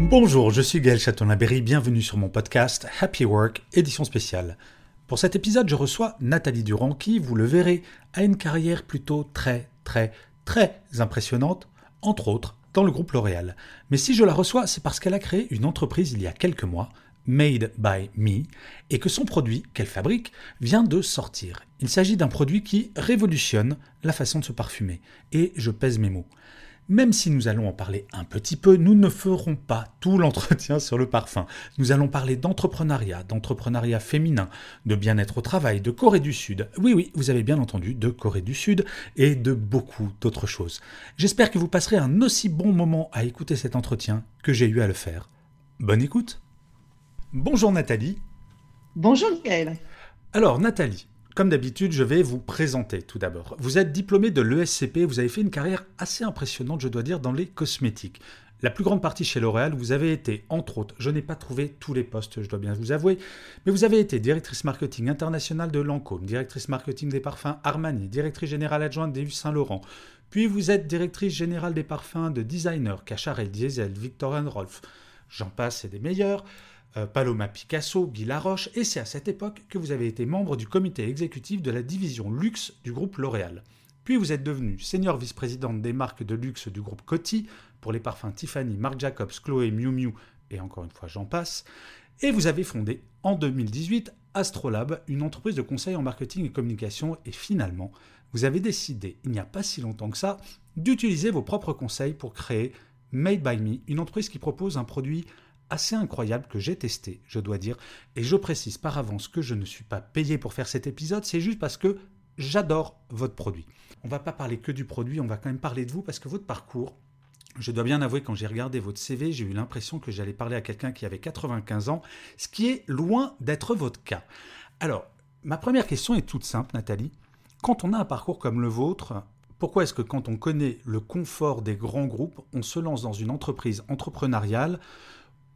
Bonjour, je suis Gaël Châtelain-Berry, bienvenue sur mon podcast Happy Work, édition spéciale. Pour cet épisode, je reçois Nathalie Durand qui, vous le verrez, a une carrière plutôt très, très, très impressionnante, entre autres dans le groupe L'Oréal. Mais si je la reçois, c'est parce qu'elle a créé une entreprise il y a quelques mois, Made by Me, et que son produit qu'elle fabrique vient de sortir. Il s'agit d'un produit qui révolutionne la façon de se parfumer. Et je pèse mes mots. Même si nous allons en parler un petit peu, nous ne ferons pas tout l'entretien sur le parfum. Nous allons parler d'entrepreneuriat, d'entrepreneuriat féminin, de bien-être au travail, de Corée du Sud. Oui, oui, vous avez bien entendu, de Corée du Sud et de beaucoup d'autres choses. J'espère que vous passerez un aussi bon moment à écouter cet entretien que j'ai eu à le faire. Bonne écoute Bonjour Nathalie. Bonjour Gaël. Alors Nathalie, comme d'habitude, je vais vous présenter tout d'abord. Vous êtes diplômé de l'ESCP, vous avez fait une carrière assez impressionnante, je dois dire, dans les cosmétiques. La plus grande partie chez L'Oréal, vous avez été, entre autres, je n'ai pas trouvé tous les postes, je dois bien vous avouer, mais vous avez été directrice marketing internationale de Lancôme, directrice marketing des parfums Armani, directrice générale adjointe des Saint-Laurent, puis vous êtes directrice générale des parfums de designer Cacharel, Diesel, Victor Rolf, j'en passe, c'est des meilleurs. Euh, Paloma Picasso, Guy Laroche, et c'est à cette époque que vous avez été membre du comité exécutif de la division luxe du groupe L'Oréal. Puis vous êtes devenu senior vice-présidente des marques de luxe du groupe Coty pour les parfums Tiffany, Marc Jacobs, Chloé, Miu Miu et encore une fois j'en passe. Et vous avez fondé en 2018 Astrolab, une entreprise de conseil en marketing et communication. Et finalement, vous avez décidé, il n'y a pas si longtemps que ça, d'utiliser vos propres conseils pour créer Made by Me, une entreprise qui propose un produit assez incroyable que j'ai testé, je dois dire. Et je précise par avance que je ne suis pas payé pour faire cet épisode, c'est juste parce que j'adore votre produit. On va pas parler que du produit, on va quand même parler de vous parce que votre parcours, je dois bien avouer, quand j'ai regardé votre CV, j'ai eu l'impression que j'allais parler à quelqu'un qui avait 95 ans, ce qui est loin d'être votre cas. Alors, ma première question est toute simple, Nathalie. Quand on a un parcours comme le vôtre, pourquoi est-ce que quand on connaît le confort des grands groupes, on se lance dans une entreprise entrepreneuriale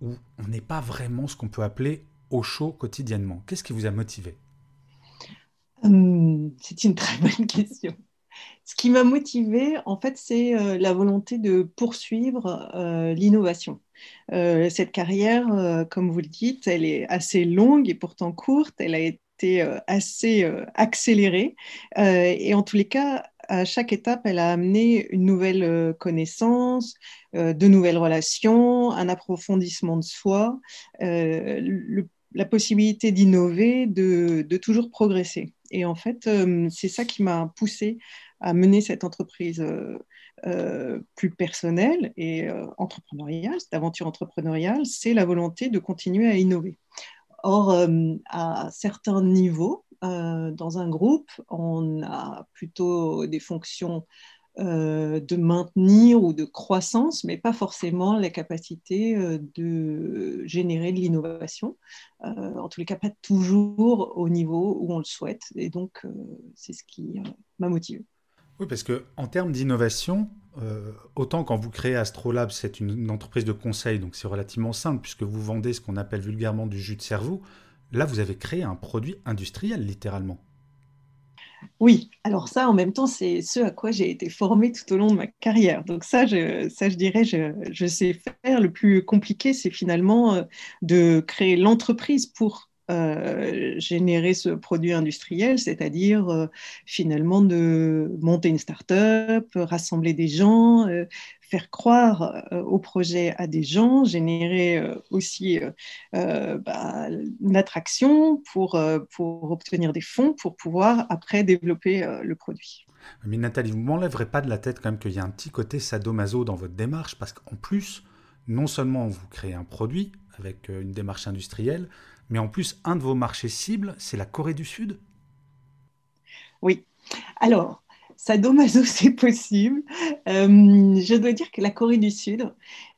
où on n'est pas vraiment ce qu'on peut appeler au chaud quotidiennement Qu'est-ce qui vous a motivé? Hum, C'est une très bonne question. Ce qui m'a motivé, en fait, c'est euh, la volonté de poursuivre euh, l'innovation. Euh, cette carrière, comme vous le dites, elle est assez longue et pourtant courte. Elle a été assez accélérée. et en tous les cas, à chaque étape, elle a amené une nouvelle euh, connaissance, euh, de nouvelles relations, un approfondissement de soi, euh, la possibilité d'innover, de, toujours progresser. Et en fait, c'est ça qui m'a poussé à mener cette entreprise plus personnelle et entrepreneuriale, cette aventure entrepreneuriale, c'est la volonté de continuer à innover. Or, à certains niveaux, dans un groupe, on a plutôt des fonctions euh, de maintenir ou de croissance, mais pas forcément la capacité euh, de générer de l'innovation. en tous les cas, pas toujours au niveau où on le souhaite. Et donc, c'est ce qui m'a motivé. Oui, parce que en termes d'innovation, autant quand vous créez Astrolab, c'est une, entreprise de conseil, donc c'est relativement simple puisque vous vendez ce qu'on appelle vulgairement du jus de cerveau. Là, vous avez créé un produit industriel, littéralement. Oui, alors ça, en même temps, c'est ce à quoi j'ai été formée tout au long de ma carrière. Donc ça, je, ça, je dirais, je, sais faire. Le plus compliqué, c'est finalement euh, de créer l'entreprise pour euh, générer ce produit industriel, c'est-à-dire euh, finalement de monter une start-up, rassembler des gens, faire croire euh, au projet à des gens, générer euh, aussi euh, bah, une attraction pour, pour obtenir des fonds pour pouvoir après développer le produit. Mais Nathalie, vous ne m'enlèverez pas de la tête quand même qu'il y a un petit côté sadomaso dans votre démarche, parce qu'en plus, non seulement vous créez un produit avec une démarche industrielle, mais en plus, un de vos marchés cibles, c'est la Corée du Sud? Oui. Alors, sadomaso, c'est possible. Euh, je dois dire que la Corée du Sud,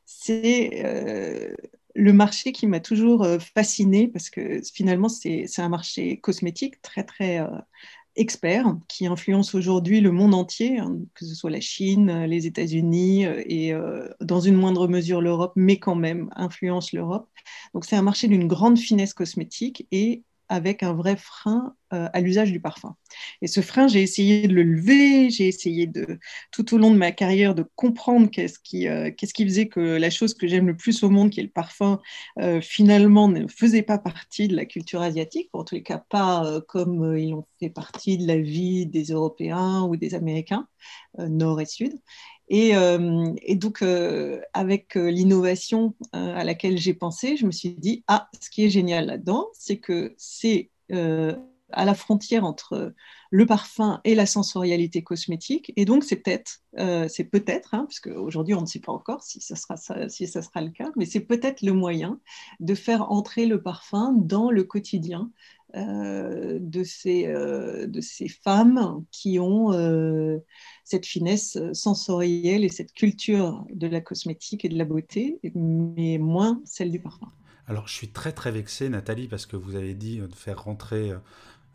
c'est euh, le marché qui m'a toujours euh, fasciné parce que finalement, c'est un marché cosmétique très, très expert qui influence aujourd'hui le monde entier, hein, que ce soit la Chine, les États-Unis et dans une moindre mesure l'Europe, mais quand même influence l'Europe. Donc c'est un marché d'une grande finesse cosmétique et avec un vrai frein euh, à l'usage du parfum. Et ce frein, j'ai essayé de le lever, j'ai essayé de, tout au long de ma carrière, de comprendre qu'est-ce qui, euh, qu'est-ce qui faisait que la chose que j'aime le plus au monde, qui est le parfum, euh, finalement ne faisait pas partie de la culture asiatique, en tous les cas pas comme ils ont fait partie de la vie des Européens ou des Américains, nord et sud. Et, et, donc, avec l'innovation à laquelle j'ai pensé, je me suis dit, ah, ce qui est génial là-dedans, c'est que c'est à la frontière entre le parfum et la sensorialité cosmétique. Et donc, c'est peut-être, euh, c'est peut-être, hein, parce qu'aujourd'hui, on ne sait pas encore si ça sera, si ça sera le cas, mais c'est peut-être le moyen de faire entrer le parfum dans le quotidien euh, de, ces, euh, de ces femmes qui ont cette finesse sensorielle et cette culture de la cosmétique et de la beauté, mais moins celle du parfum. Alors, je suis très très vexé, Nathalie, parce que vous avez dit de faire rentrer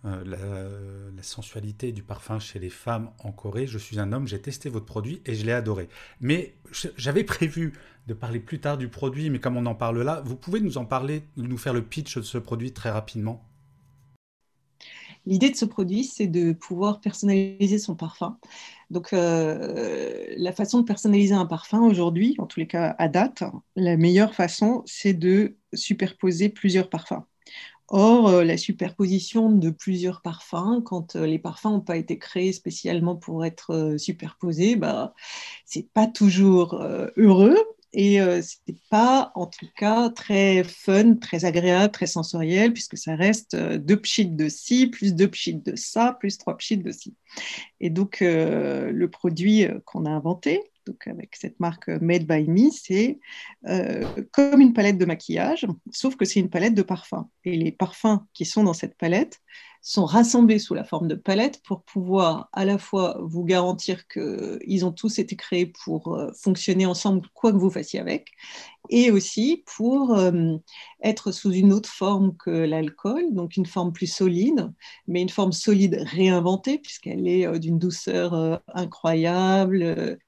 euh, la, sensualité du parfum chez les femmes en Corée. Je suis un homme, j'ai testé votre produit et je l'ai adoré. Mais j'avais prévu de parler plus tard du produit, mais comme on en parle là, vous pouvez nous en parler, nous faire le pitch de ce produit très rapidement? L'idée de ce produit, c'est de pouvoir personnaliser son parfum. Donc, euh, la façon de personnaliser un parfum aujourd'hui, en tous les cas à date, la meilleure façon, c'est de superposer plusieurs parfums. Or, euh, la superposition de plusieurs parfums, quand euh, les parfums n'ont pas été créés spécialement pour être superposés, bah, c'est pas toujours heureux et c'est pas en tout cas très fun, très agréable, très sensoriel, puisque ça reste deux pchits de ci, plus deux pchits de ça, plus trois pchits de ci. Et donc, le produit qu'on a inventé, donc avec cette marque Made by Me, c'est euh, comme une palette de maquillage, sauf que c'est une palette de parfums. Et les parfums qui sont dans cette palette sont rassemblés sous la forme de palette pour pouvoir à la fois vous garantir qu'ils ont tous été créés pour euh, fonctionner ensemble, quoi que vous fassiez avec, et aussi pour euh, être sous une autre forme que l'alcool, donc une forme plus solide, mais une forme solide réinventée, puisqu'elle est d'une douceur incroyable,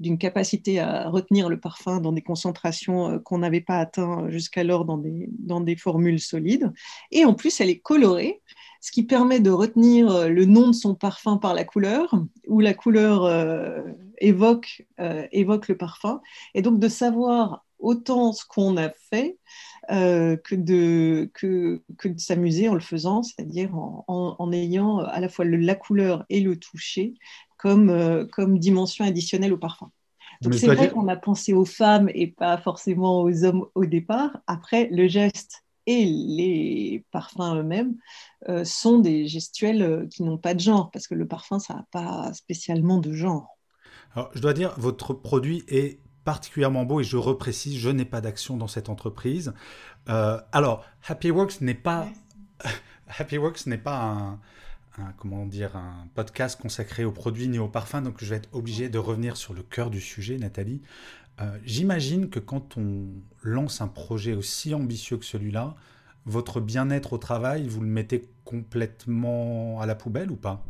d'une capacité à retenir le parfum dans des concentrations euh, qu'on n'avait pas atteint jusqu'alors dans des, dans des formules solides. Et en plus, elle est colorée, ce qui permet de retenir euh, le nom de son parfum par la couleur, où la couleur euh, évoque, évoque le parfum, et donc de savoir autant ce qu'on a fait que de, que, que de s'amuser en le faisant, c'est-à-dire en, en, ayant à la fois le, la couleur et le toucher comme, euh, comme dimension additionnelle au parfum. Donc c'est vrai qu'on a pensé aux femmes et pas forcément aux hommes au départ. Après, le geste et les parfums eux-mêmes euh, sont des gestuels euh, qui n'ont pas de genre, parce que le parfum, ça n'a pas spécialement de genre. Alors, je dois dire, votre produit est particulièrement beau et je reprécise, je n'ai pas d'action dans cette entreprise. alors, Happy Works n'est pas... Happy Works n'est pas un, un, comment dire, un podcast consacré aux produits ni aux parfums, donc je vais être obligé de revenir sur le cœur du sujet, Nathalie. Euh, j'imagine que quand on lance un projet aussi ambitieux que celui-là, votre bien-être au travail, vous le mettez complètement à la poubelle ou pas?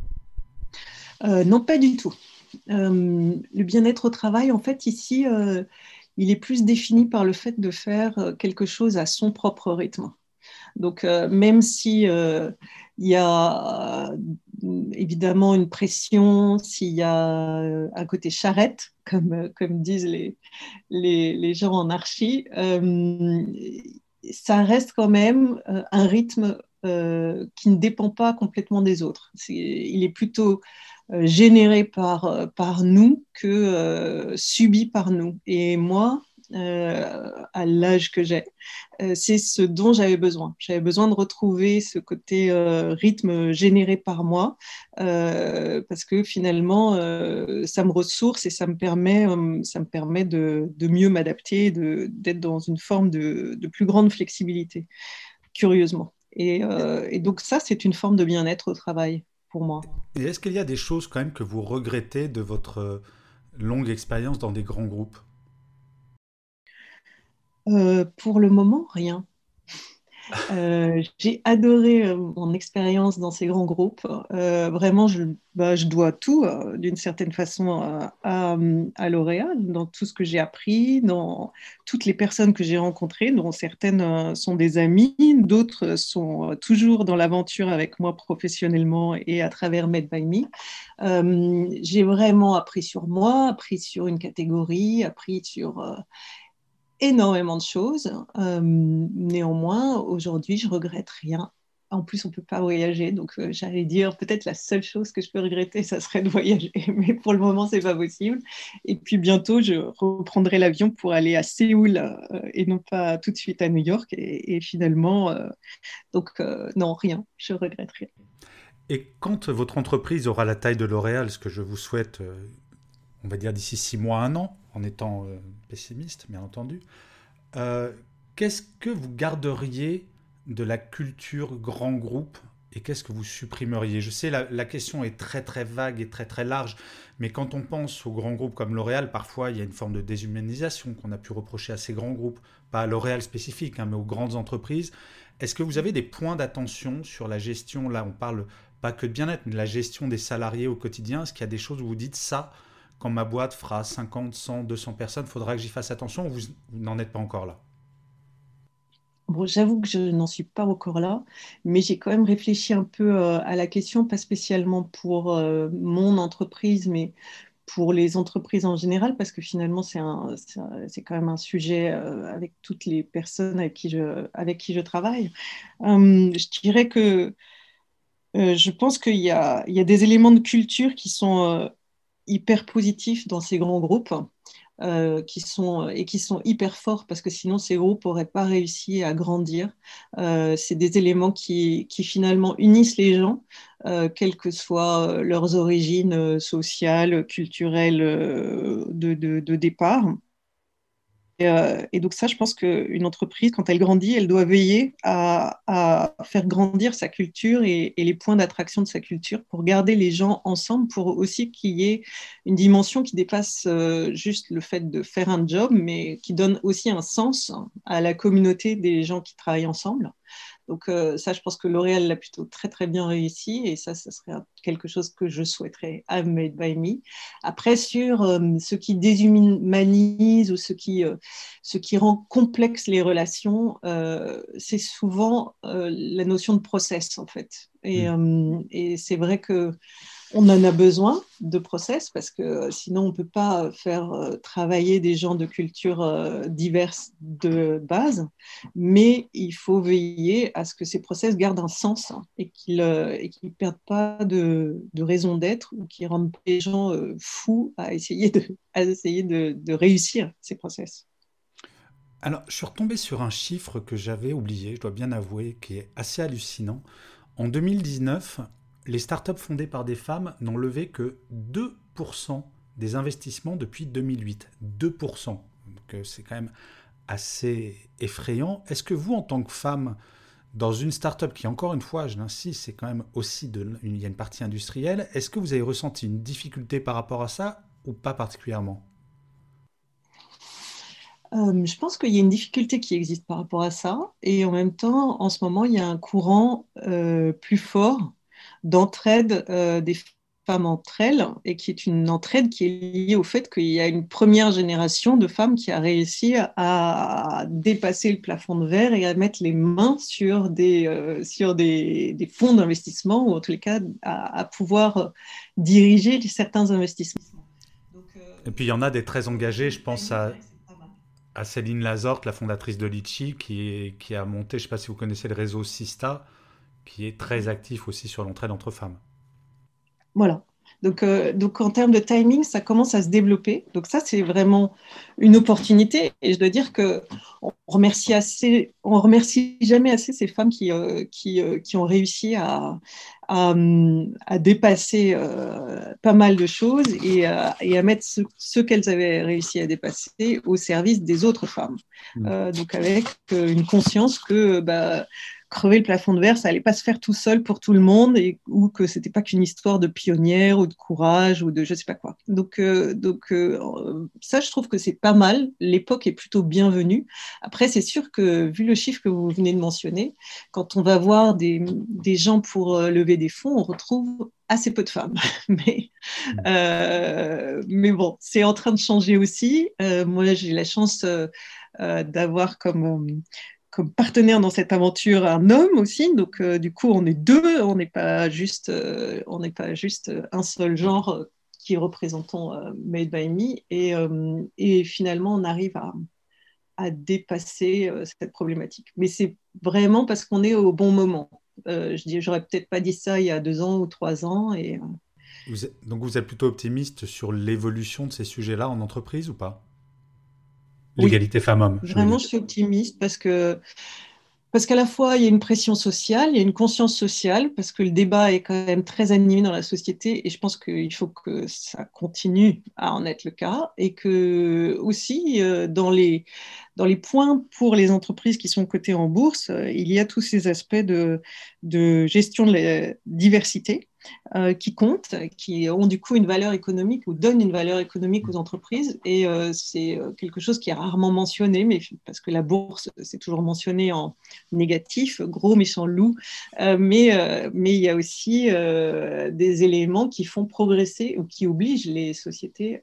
Euh, Non, pas du tout. Euh, le bien-être au travail, en fait, ici, il est plus défini par le fait de faire quelque chose à son propre rythme. Donc, même si il y a euh, évidemment une pression, s'il y a euh, un côté charrette, comme, euh, disent les, gens en archi, ça reste quand même un rythme qui ne dépend pas complètement des autres. il est plutôt généré par, nous que subi par nous. Et moi, euh, à l'âge que j'ai. Euh, c'est ce dont j'avais besoin. J'avais besoin de retrouver ce côté euh, rythme généré par moi, parce que finalement, ça me ressource et ça me permet, ça me permet de, mieux m'adapter, d'être dans une forme de, de, plus grande flexibilité. curieusement. Et, et donc ça, c'est une forme de bien-être au travail pour moi. Et est-ce qu'il y a des choses quand même que vous regrettez de votre longue expérience dans des grands groupes? Pour le moment, rien. Euh, j'ai adoré euh, mon expérience dans ces grands groupes. Euh, vraiment, je, bah, je, dois tout, d'une certaine façon, à, à L'Oréal, dans tout ce que j'ai appris, dans toutes les personnes que j'ai rencontrées, dont certaines sont des amies, d'autres sont toujours dans l'aventure avec moi professionnellement et à travers Med by Me. j'ai vraiment appris sur moi, appris sur une catégorie, appris sur énormément de choses. Euh, néanmoins, aujourd'hui, je regrette rien. En plus, on ne peut pas voyager, donc euh, j'allais dire peut-être la seule chose que je peux regretter, ça serait de voyager, mais pour le moment, c'est pas possible. Et puis bientôt, je reprendrai l'avion pour aller à Séoul euh, et non pas tout de suite à New York. Et, finalement, donc non, rien, je regrette rien. Et quand votre entreprise aura la taille de L'Oréal, ce que je vous souhaite, on va dire d'ici six mois, un an, en étant euh, pessimiste, bien entendu. Euh, qu'est-ce que vous garderiez de la culture grand groupe et qu'est-ce que vous supprimeriez? Je sais, la, la, question est très très vague et très très large, mais quand on pense aux grands groupes comme L'Oréal, parfois il y a une forme de déshumanisation qu'on a pu reprocher à ces grands groupes, pas à L'Oréal spécifique, hein, mais aux grandes entreprises. Est-ce que vous avez des points d'attention sur la gestion? Là, on parle pas que de bien-être, mais de la gestion des salariés au quotidien. Est-ce qu'il y a des choses où vous dites ça quand ma boîte fera 50, 100, 200 personnes, faudra que j'y fasse attention ou vous, n'en êtes pas encore là? Bon, J'avoue que je n'en suis pas encore là, mais j'ai quand même réfléchi un peu euh, à la question, pas spécialement pour euh, mon entreprise, mais pour les entreprises en général, parce que finalement, c'est quand même un sujet euh, avec toutes les personnes avec qui je, avec qui je travaille. je dirais que je pense qu'il y, a des éléments de culture qui sont hyper positifs dans ces grands groupes. Euh, qui sont, et qui sont hyper forts parce que sinon ces groupes n'auraient pas réussi à grandir. Euh, c'est des éléments qui, finalement unissent les gens, euh, quelles que soient leurs origines sociales, culturelles de départ. Euh, et, donc ça, je pense qu'une entreprise, quand elle grandit, elle doit veiller à, faire grandir sa culture et, les points d'attraction de sa culture pour garder les gens ensemble, pour aussi qu'il y ait une dimension qui dépasse euh, juste le fait de faire un job, mais qui donne aussi un sens à la communauté des gens qui travaillent ensemble. Donc euh, ça, je pense que L'Oréal l'a plutôt très très bien réussi et ça, ce serait quelque chose que je souhaiterais à Made by Me. Après, sur euh, ce qui déshumanise ou ce qui, euh, ce qui rend complexe les relations, c'est souvent la notion de process en fait. Et, et c'est vrai que on en a besoin de process parce que sinon on ne peut pas faire euh, travailler des gens de cultures euh, diverses de base, mais il faut veiller à ce que ces process gardent un sens et qu'ils ne euh, perdent pas de, raison d'être ou qu'ils rendent les gens fous à essayer, de, essayer de, réussir ces process. Alors, je suis retombé sur un chiffre que j'avais oublié, je dois bien avouer, qui est assez hallucinant. En 2019, les startups fondées par des femmes n'ont levé que 2% des investissements depuis 2008. 2%. Donc euh, c'est quand même assez effrayant. Est-ce que vous, en tant que femme, dans une startup qui, encore une fois, je l'insiste, c'est quand même aussi une partie industrielle, est-ce que vous avez ressenti une difficulté par rapport à ça ou pas particulièrement? Euh, je pense qu'il y a une difficulté qui existe par rapport à ça. Et en même temps, en ce moment, il y a un courant euh, plus fort d'entraide euh, des femmes entre elles et qui est une entraide qui est liée au fait qu'il y a une première génération de femmes qui a réussi à dépasser le plafond de verre et à mettre les mains sur des, euh, sur des, des fonds d'investissement ou en tous les cas à, pouvoir diriger certains investissements. Euh, et puis il y en a des très engagés, je pense à, à Céline Lazorte, la fondatrice de Litchi, qui, qui a monté, je ne sais pas si vous connaissez le réseau Sista, qui est très actif aussi sur l'entraide entre femmes. Voilà. Donc, euh, donc en termes de timing, ça commence à se développer. Donc ça, c'est vraiment une opportunité. Et je dois dire que on remercie assez, on remercie jamais assez ces femmes qui, euh, qui, euh, qui, ont réussi à, à, à dépasser pas mal de choses et, et à mettre ce, ce qu'elles avaient réussi à dépasser au service des autres femmes. Mmh. donc avec une conscience que bah, crever le plafond de verre, ça allait pas se faire tout seul pour tout le monde, et, ou que c'était pas qu'une histoire de pionnière ou de courage ou de je sais pas quoi. Donc, euh, donc euh, ça, je trouve que c'est pas mal. L'époque est plutôt bienvenue. Après, c'est sûr que vu le chiffre que vous venez de mentionner, quand on va voir des, des gens pour euh, lever des fonds, on retrouve assez peu de femmes. mais, mm. euh, mais bon, c'est en train de changer aussi. Euh, moi, j'ai la chance euh, d'avoir comme, comme partenaire dans cette aventure un homme aussi. Donc, du coup, on est deux. On n'est pas juste, n'est pas juste un seul genre qui représentons Made by Me. Et, finalement, on arrive à, dépasser cette problématique. Mais c'est vraiment parce qu'on est au bon moment. Euh, je dis, j'aurais peut-être pas dit ça il y a deux ans ou trois ans. Et, euh. donc vous êtes plutôt optimiste sur l'évolution de ces sujets-là en entreprise ou pas? L'égalité femmes-hommes. Vraiment, je suis optimiste parce que parce qu'à la fois, il y a une pression sociale, il y a une conscience sociale, parce que le débat est quand même très animé dans la société, et je pense qu'il faut que ça continue à en être le cas, et que aussi, euh, dans les, dans les points pour les entreprises qui sont cotées en bourse, euh, il y a tous ces aspects de, de gestion de la diversité, euh, qui comptent, qui ont du coup une valeur économique ou donnent une valeur économique aux entreprises. Et euh, c'est euh, quelque chose qui est rarement mentionné, mais parce que la bourse, c'est toujours mentionné en négatif, gros méchant loup. mais, mais il y a aussi des éléments qui font progresser ou qui obligent les sociétés,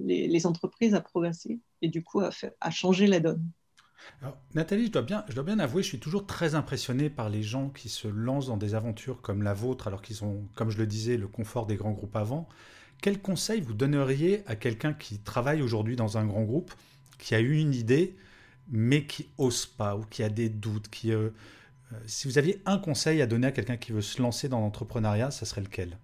les entreprises à progresser et du coup à, à changer la donne. Nathalie, je dois, bien, je dois bien avouer, je suis toujours très impressionné par les gens qui se lancent dans des aventures comme la vôtre, alors qu'ils ont, comme je le disais, le confort des grands groupes avant. Quel conseil vous donneriez à quelqu'un qui travaille aujourd'hui dans un grand groupe, qui a eu une idée, mais qui ose pas, ou qui a des doutes qui, euh, euh, Si vous aviez un conseil à donner à quelqu'un qui veut se lancer dans l'entrepreneuriat, ça serait lequel?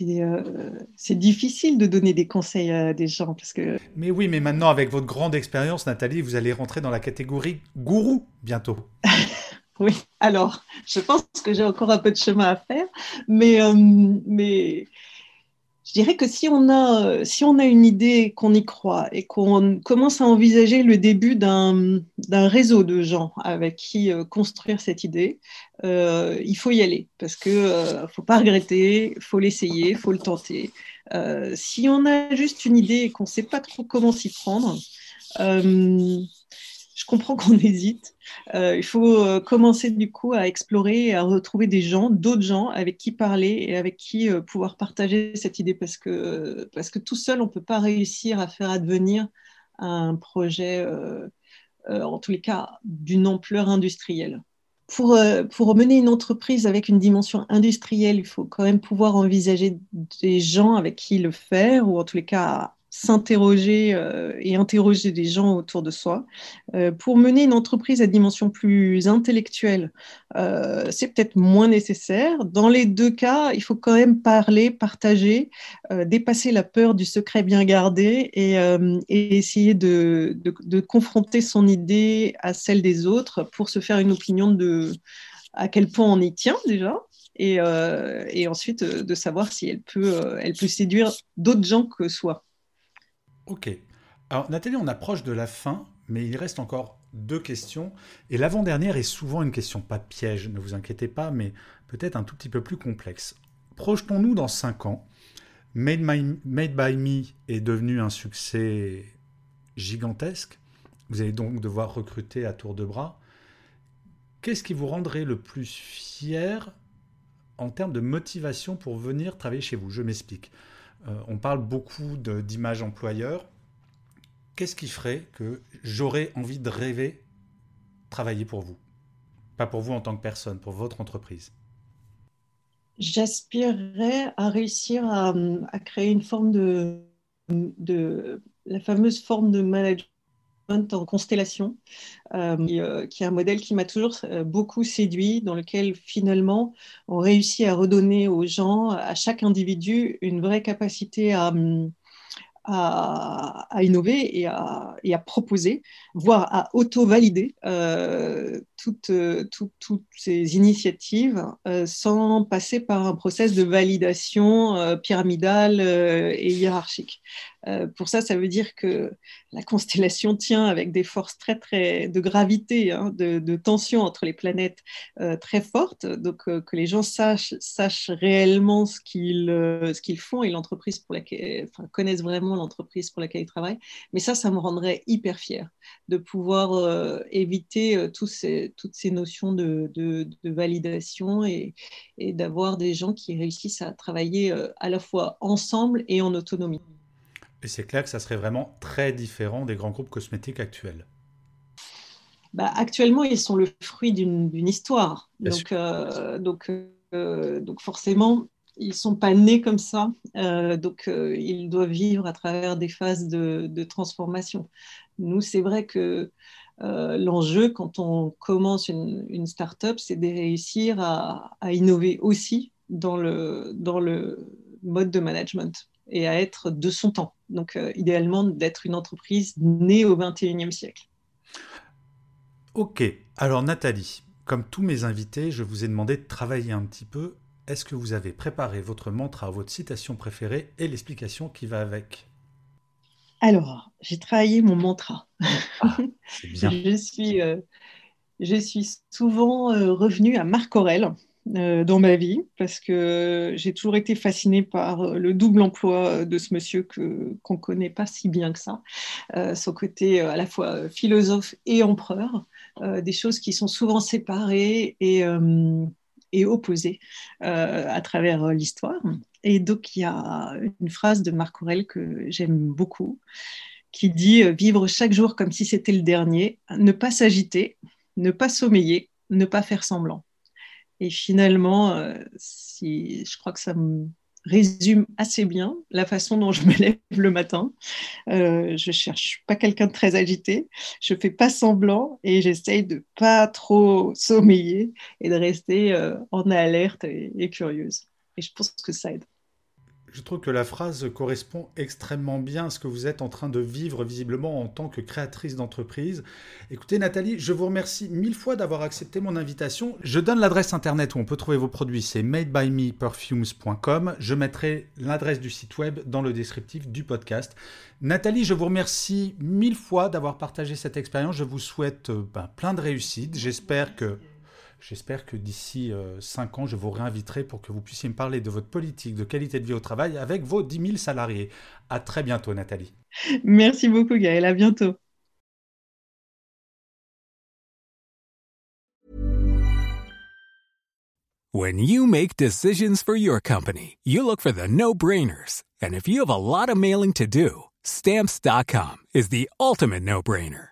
Euh, c'est difficile de donner des conseils à des gens parce que. Mais oui, mais maintenant avec votre grande expérience, Nathalie, vous allez rentrer dans la catégorie gourou bientôt. oui. Alors, je pense que j'ai encore un peu de chemin à faire, mais euh, mais je dirais que si on a, si on a une idée, qu'on y croit et qu'on commence à envisager le début d'un réseau de gens avec qui euh, construire cette idée, euh, il faut y aller parce que ne euh, faut pas regretter, faut l'essayer, faut le tenter. si on a juste une idée et qu'on ne sait pas trop comment s'y prendre, je comprends qu'on hésite. Euh, il faut euh, commencer du coup à explorer à retrouver des gens, d'autres gens avec qui parler et avec qui euh, pouvoir partager cette idée parce que, parce que tout seul, on ne peut pas réussir à faire advenir un projet, en tous les cas, d'une ampleur industrielle. Pour, pour, mener une entreprise avec une dimension industrielle, il faut quand même pouvoir envisager des gens avec qui le faire, ou en tous les cas s'interroger euh, et interroger des gens autour de soi. Euh, pour mener une entreprise à dimension plus intellectuelle, euh, c'est peut-être moins nécessaire. Dans les deux cas, il faut quand même parler, partager, dépasser la peur du secret bien gardé et, essayer de, de, de, confronter son idée à celle des autres pour se faire une opinion de à quel point on y tient déjà. Et, et ensuite de savoir si elle peut, elle peut séduire d'autres gens que soi. Ok. Alors Nathalie, on approche de la fin, mais il reste encore deux questions. Et l'avant-dernière est souvent une question pas piège, ne vous inquiétez pas, mais peut-être un tout petit peu plus complexe. Projetons-nous dans cinq ans. Made, Made by Me est devenu un succès gigantesque. Vous allez donc devoir recruter à tour de bras. Qu'est-ce qui vous rendrait le plus fier en termes de motivation pour venir travailler chez vous? Je m'explique. Euh, on parle beaucoup d'image employeur. Qu'est-ce qui ferait que j'aurais envie de rêver travailler pour vous? Pas pour vous en tant que personne, pour votre entreprise. J'aspirerais à réussir à, créer une forme de, de, la fameuse forme de management en constellation, euh, euh, qui, est un modèle qui m'a toujours euh, beaucoup séduit, dans lequel finalement on réussit à redonner aux gens, à chaque individu, une vraie capacité à, à, innover et à, proposer, voire à auto-valider toutes, ces initiatives sans passer par un process de validation euh, pyramidal et hiérarchique. Euh, pour ça, ça veut dire que la constellation tient avec des forces très, très de gravité, hein, de, tension entre les planètes euh, très fortes. Donc, euh, que les gens sachent, réellement ce qu'ils font et l'entreprise connaissent vraiment l'entreprise pour laquelle ils travaillent. Mais ça, ça me rendrait hyper fier de pouvoir éviter toutes ces notions de, de, validation et d'avoir des gens qui réussissent à travailler à la fois ensemble et en autonomie. Et c'est clair que ça serait vraiment très différent des grands groupes cosmétiques actuels. Bah, actuellement, ils sont le fruit d'une histoire. donc, euh, donc, euh, donc, forcément, ils ne sont pas nés comme ça. Euh, donc, ils doivent vivre à travers des phases de, transformation. Nous, c'est vrai que l'enjeu, quand on commence une, une start-up, c'est de réussir à, à, innover aussi dans le, dans le mode de management et à être de son temps. Donc, euh, idéalement, d'être une entreprise née au XXIe siècle. Ok, alors Nathalie, comme tous mes invités, je vous ai demandé de travailler un petit peu. Est-ce que vous avez préparé votre mantra, votre citation préférée et l'explication qui va avec? Alors, j'ai travaillé mon mantra. Ah, bien. je, suis, euh, je suis souvent euh, revenue à Marc Aurel euh, dans ma vie parce que j'ai toujours été fascinée par euh, le double emploi de ce monsieur que qu'on connaît pas si bien que ça, euh, son côté à la fois philosophe et empereur, des choses qui sont souvent séparées et, et opposées à travers l'histoire. Et donc il y a une phrase de Marc Aurèle que j'aime beaucoup qui dit vivre chaque jour comme si c'était le dernier, ne pas s'agiter, ne pas sommeiller, ne pas faire semblant. Et finalement, euh, je crois que ça me résume assez bien la façon dont je me lève le matin. Euh, je cherche pas quelqu'un de très agité, je fais pas semblant et j'essaye de pas trop sommeiller et de rester euh, en alerte et curieuse. Et je pense que ça aide. Je trouve que la phrase correspond extrêmement bien à ce que vous êtes en train de vivre visiblement en tant que créatrice d'entreprise. Écoutez Nathalie, je vous remercie mille fois d'avoir accepté mon invitation. Je donne l'adresse internet où on peut trouver vos produits, c'est madebymeperfumes.com. Je mettrai l'adresse du site web dans le descriptif du podcast. Nathalie, je vous remercie mille fois d'avoir partagé cette expérience. Je vous souhaite euh, ben, plein de réussite. J'espère que J'espère que d'ici 5 euh, ans, je vous réinviterai pour que vous puissiez me parler de votre politique de qualité de vie au travail avec vos 10 000 salariés. À très bientôt, Nathalie. Merci beaucoup, Gaël. À bientôt. When you make decisions for your company, you look for the no-brainers. And if you have a lot of mailing to do, stamps.com is the ultimate no-brainer.